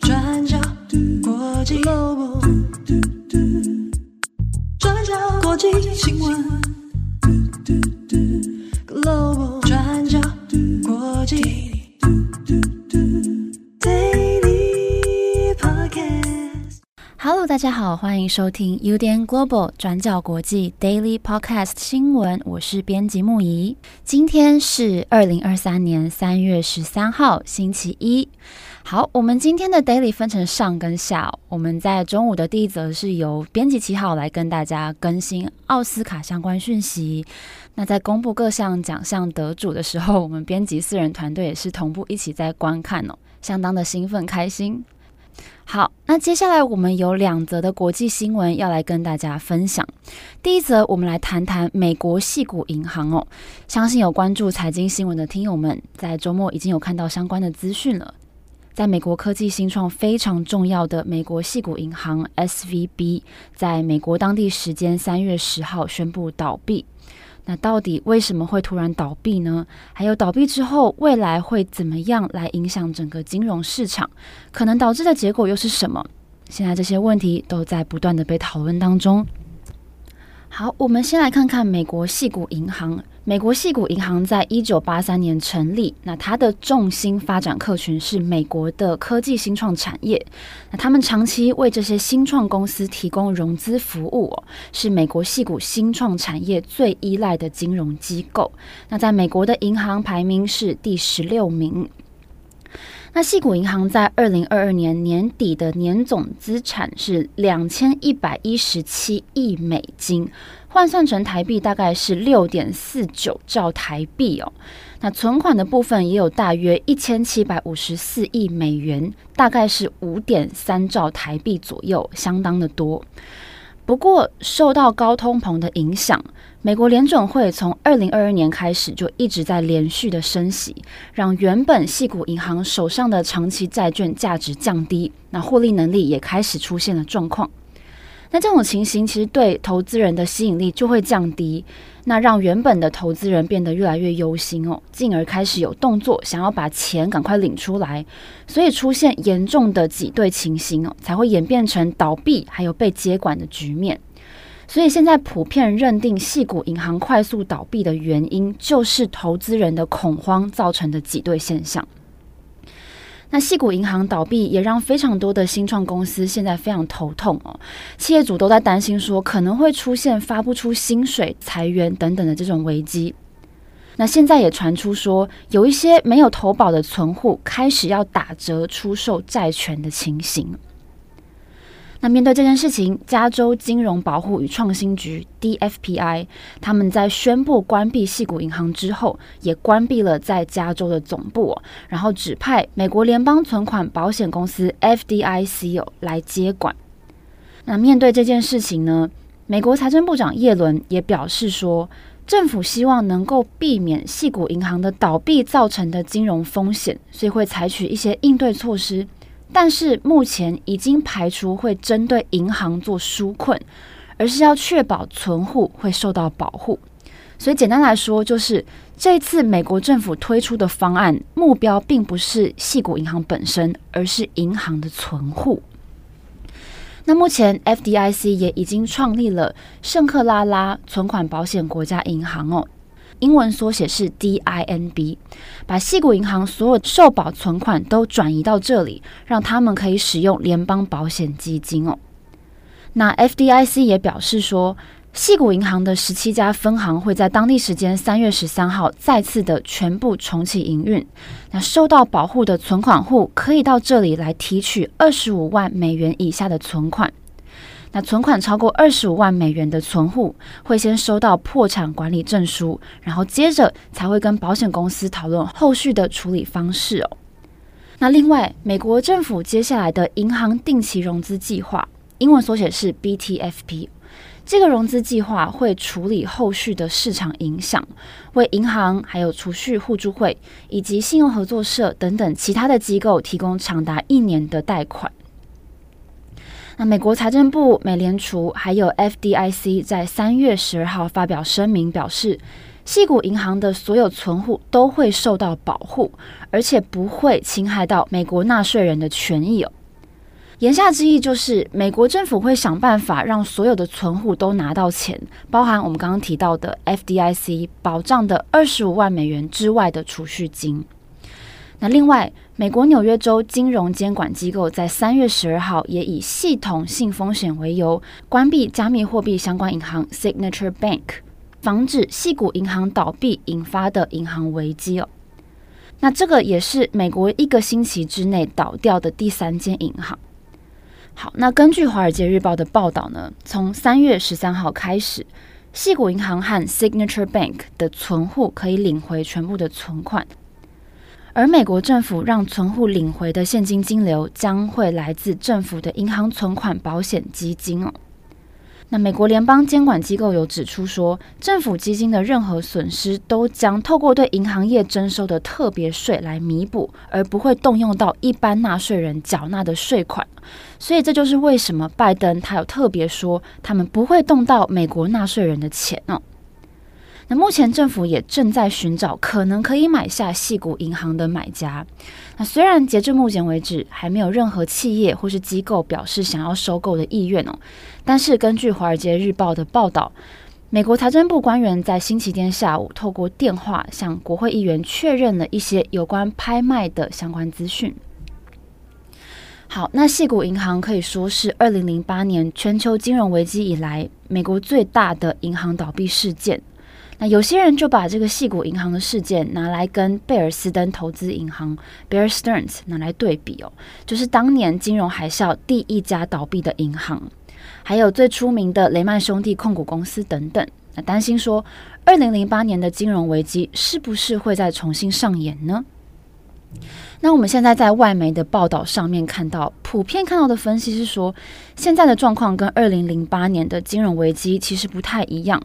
转角国际转角国际新闻。大家好，欢迎收听 UDN Global 转角国际 Daily Podcast 新闻，我是编辑木仪。今天是二零二三年三月十三号，星期一。好，我们今天的 Daily 分成上跟下。我们在中午的第一则是由编辑七号来跟大家更新奥斯卡相关讯息。那在公布各项奖项得主的时候，我们编辑四人团队也是同步一起在观看哦，相当的兴奋开心。好，那接下来我们有两则的国际新闻要来跟大家分享。第一则，我们来谈谈美国矽谷银行哦。相信有关注财经新闻的听友们，在周末已经有看到相关的资讯了。在美国科技新创非常重要的美国矽谷银行 SVB，在美国当地时间三月十号宣布倒闭。那到底为什么会突然倒闭呢？还有倒闭之后未来会怎么样来影响整个金融市场？可能导致的结果又是什么？现在这些问题都在不断的被讨论当中。好，我们先来看看美国细股银行。美国矽谷银行在一九八三年成立，那它的重心发展客群是美国的科技新创产业。那他们长期为这些新创公司提供融资服务，是美国矽谷新创产业最依赖的金融机构。那在美国的银行排名是第十六名。那细谷银行在二零二二年年底的年总资产是两千一百一十七亿美金，换算成台币大概是六点四九兆台币哦。那存款的部分也有大约一千七百五十四亿美元，大概是五点三兆台币左右，相当的多。不过，受到高通膨的影响，美国联准会从二零二二年开始就一直在连续的升息，让原本系股银行手上的长期债券价值降低，那获利能力也开始出现了状况。那这种情形其实对投资人的吸引力就会降低，那让原本的投资人变得越来越忧心哦，进而开始有动作想要把钱赶快领出来，所以出现严重的挤兑情形哦，才会演变成倒闭还有被接管的局面。所以现在普遍认定矽谷银行快速倒闭的原因，就是投资人的恐慌造成的挤兑现象。那矽谷银行倒闭也让非常多的新创公司现在非常头痛哦，企业主都在担心说可能会出现发不出薪水、裁员等等的这种危机。那现在也传出说，有一些没有投保的存户开始要打折出售债权的情形。那面对这件事情，加州金融保护与创新局 （DFPI） 他们在宣布关闭矽谷银行之后，也关闭了在加州的总部，然后指派美国联邦存款保险公司 （FDIC） 来接管。那面对这件事情呢，美国财政部长耶伦也表示说，政府希望能够避免矽谷银行的倒闭造成的金融风险，所以会采取一些应对措施。但是目前已经排除会针对银行做纾困，而是要确保存户会受到保护。所以简单来说，就是这次美国政府推出的方案目标并不是系股银行本身，而是银行的存户。那目前 FDIC 也已经创立了圣克拉拉存款保险国家银行哦。英文缩写是 DINB，把矽谷银行所有受保存款都转移到这里，让他们可以使用联邦保险基金哦。那 FDIC 也表示说，矽谷银行的十七家分行会在当地时间三月十三号再次的全部重启营运。那受到保护的存款户可以到这里来提取二十五万美元以下的存款。那存款超过二十五万美元的存户会先收到破产管理证书，然后接着才会跟保险公司讨论后续的处理方式哦。那另外，美国政府接下来的银行定期融资计划（英文缩写是 BTFP），这个融资计划会处理后续的市场影响，为银行、还有储蓄互助会以及信用合作社等等其他的机构提供长达一年的贷款。那美国财政部、美联储还有 FDIC 在三月十二号发表声明，表示矽谷银行的所有存户都会受到保护，而且不会侵害到美国纳税人的权益哦。言下之意就是，美国政府会想办法让所有的存户都拿到钱，包含我们刚刚提到的 FDIC 保障的二十五万美元之外的储蓄金。那另外，美国纽约州金融监管机构在三月十二号也以系统性风险为由，关闭加密货币相关银行 Signature Bank，防止矽谷银行倒闭引发的银行危机哦。那这个也是美国一个星期之内倒掉的第三间银行。好，那根据《华尔街日报》的报道呢，从三月十三号开始，矽谷银行和 Signature Bank 的存户可以领回全部的存款。而美国政府让存户领回的现金金流将会来自政府的银行存款保险基金哦。那美国联邦监管机构有指出说，政府基金的任何损失都将透过对银行业征收的特别税来弥补，而不会动用到一般纳税人缴纳的税款。所以这就是为什么拜登他有特别说，他们不会动到美国纳税人的钱哦。那目前政府也正在寻找可能可以买下细谷银行的买家。那虽然截至目前为止还没有任何企业或是机构表示想要收购的意愿哦，但是根据《华尔街日报》的报道，美国财政部官员在星期天下午透过电话向国会议员确认了一些有关拍卖的相关资讯。好，那细谷银行可以说是二零零八年全球金融危机以来美国最大的银行倒闭事件。那有些人就把这个细谷银行的事件拿来跟贝尔斯登投资银行 （Bear Stearns） 拿来对比哦，就是当年金融海啸第一家倒闭的银行，还有最出名的雷曼兄弟控股公司等等。那担心说，二零零八年的金融危机是不是会再重新上演呢？那我们现在在外媒的报道上面看到，普遍看到的分析是说，现在的状况跟二零零八年的金融危机其实不太一样，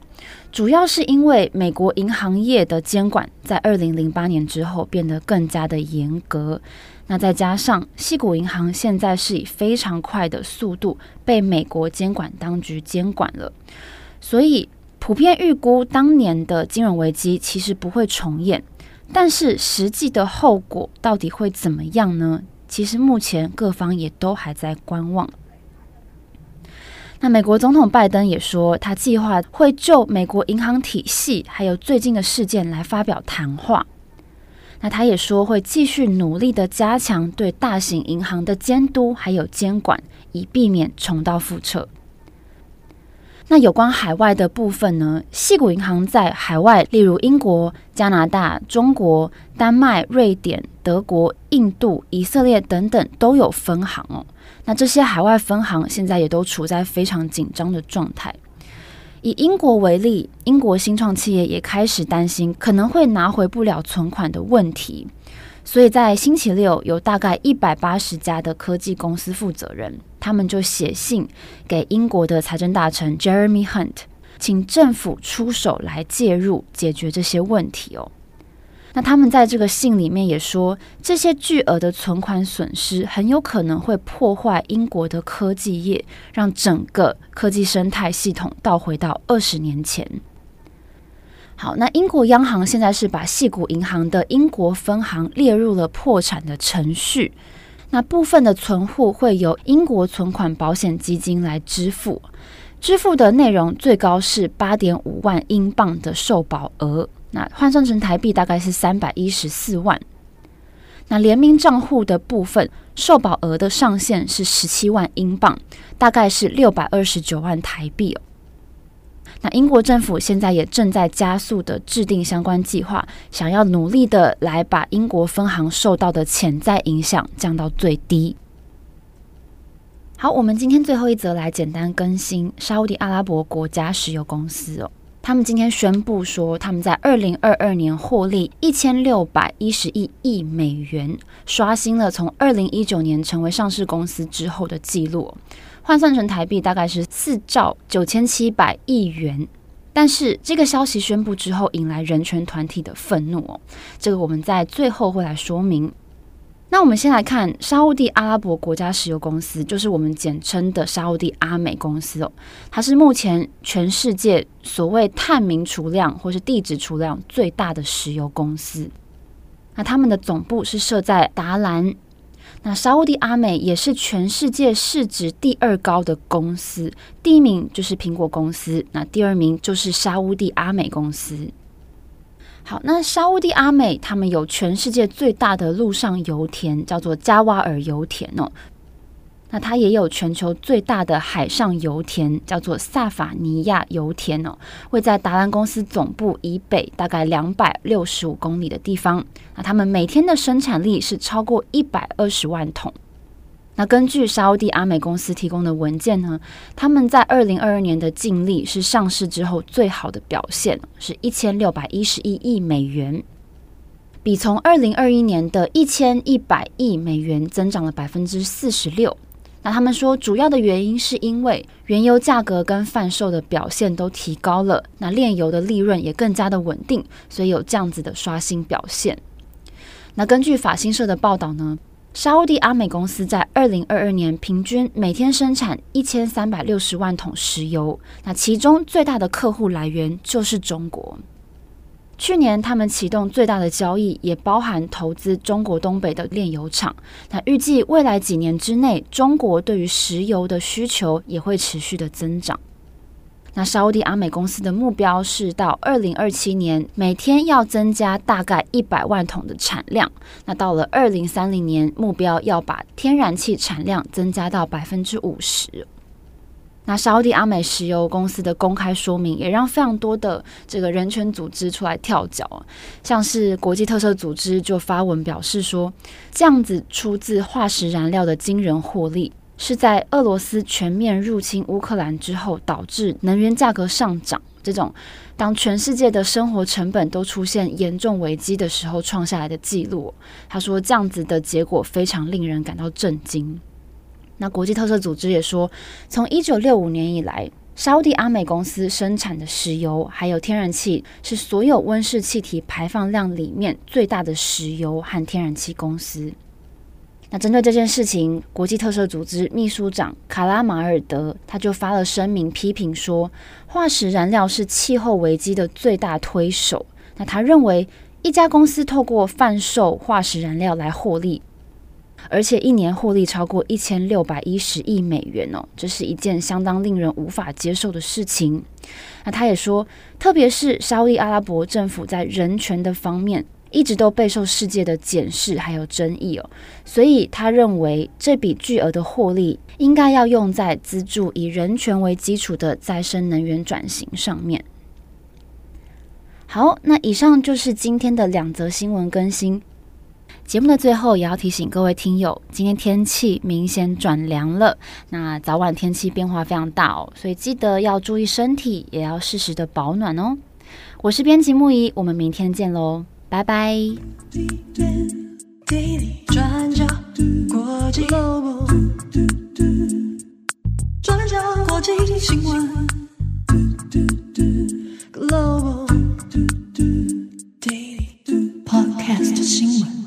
主要是因为美国银行业的监管在二零零八年之后变得更加的严格，那再加上西谷银行现在是以非常快的速度被美国监管当局监管了，所以普遍预估当年的金融危机其实不会重演。但是实际的后果到底会怎么样呢？其实目前各方也都还在观望。那美国总统拜登也说，他计划会就美国银行体系还有最近的事件来发表谈话。那他也说会继续努力的加强对大型银行的监督还有监管，以避免重蹈覆辙。那有关海外的部分呢？矽谷银行在海外，例如英国、加拿大、中国、丹麦、瑞典、德国、印度、以色列等等都有分行哦。那这些海外分行现在也都处在非常紧张的状态。以英国为例，英国新创企业也开始担心可能会拿回不了存款的问题。所以在星期六，有大概一百八十家的科技公司负责人，他们就写信给英国的财政大臣 Jeremy Hunt，请政府出手来介入解决这些问题哦。那他们在这个信里面也说，这些巨额的存款损失很有可能会破坏英国的科技业，让整个科技生态系统倒回到二十年前。好，那英国央行现在是把矽谷银行的英国分行列入了破产的程序。那部分的存户会由英国存款保险基金来支付，支付的内容最高是八点五万英镑的受保额，那换算成台币大概是三百一十四万。那联名账户的部分，受保额的上限是十七万英镑，大概是六百二十九万台币哦。那英国政府现在也正在加速的制定相关计划，想要努力的来把英国分行受到的潜在影响降到最低。好，我们今天最后一则来简单更新沙乌地阿拉伯国家石油公司哦，他们今天宣布说，他们在二零二二年获利一千六百一十一亿美元，刷新了从二零一九年成为上市公司之后的记录。换算成台币大概是四兆九千七百亿元，但是这个消息宣布之后，引来人权团体的愤怒哦。这个我们在最后会来说明。那我们先来看沙乌地阿拉伯国家石油公司，就是我们简称的沙乌地阿美公司哦。它是目前全世界所谓探明储量或是地质储量最大的石油公司。那他们的总部是设在达兰。那沙乌地阿美也是全世界市值第二高的公司，第一名就是苹果公司，那第二名就是沙乌地阿美公司。好，那沙乌地阿美他们有全世界最大的陆上油田，叫做加瓦尔油田哦。那它也有全球最大的海上油田，叫做萨法尼亚油田哦，会在达兰公司总部以北大概两百六十五公里的地方。那他们每天的生产力是超过一百二十万桶。那根据沙乌地阿美公司提供的文件呢，他们在二零二二年的净利是上市之后最好的表现，是一千六百一十一亿美元，比从二零二一年的一千一百亿美元增长了百分之四十六。那他们说，主要的原因是因为原油价格跟贩售的表现都提高了，那炼油的利润也更加的稳定，所以有这样子的刷新表现。那根据法新社的报道呢，沙乌地阿美公司在二零二二年平均每天生产一千三百六十万桶石油，那其中最大的客户来源就是中国。去年他们启动最大的交易，也包含投资中国东北的炼油厂。那预计未来几年之内，中国对于石油的需求也会持续的增长。那沙乌地阿美公司的目标是到二零二七年每天要增加大概一百万桶的产量。那到了二零三零年，目标要把天然气产量增加到百分之五十。那沙乌地阿美石油公司的公开说明也让非常多的这个人权组织出来跳脚，像是国际特色组织就发文表示说，这样子出自化石燃料的惊人获利。是在俄罗斯全面入侵乌克兰之后，导致能源价格上涨。这种当全世界的生活成本都出现严重危机的时候，创下来的记录。他说，这样子的结果非常令人感到震惊。那国际特赦组织也说，从一九六五年以来，沙乌地阿美公司生产的石油还有天然气，是所有温室气体排放量里面最大的石油和天然气公司。那针对这件事情，国际特赦组织秘书长卡拉马尔德他就发了声明，批评说，化石燃料是气候危机的最大推手。那他认为，一家公司透过贩售化石燃料来获利，而且一年获利超过一千六百一十亿美元哦，这是一件相当令人无法接受的事情。那他也说，特别是沙乌地阿拉伯政府在人权的方面。一直都备受世界的检视还有争议哦，所以他认为这笔巨额的获利应该要用在资助以人权为基础的再生能源转型上面。好，那以上就是今天的两则新闻更新。节目的最后，也要提醒各位听友，今天天气明显转凉了，那早晚天气变化非常大哦，所以记得要注意身体，也要适时的保暖哦。我是编辑木仪，我们明天见喽，拜拜。Podcast 新闻。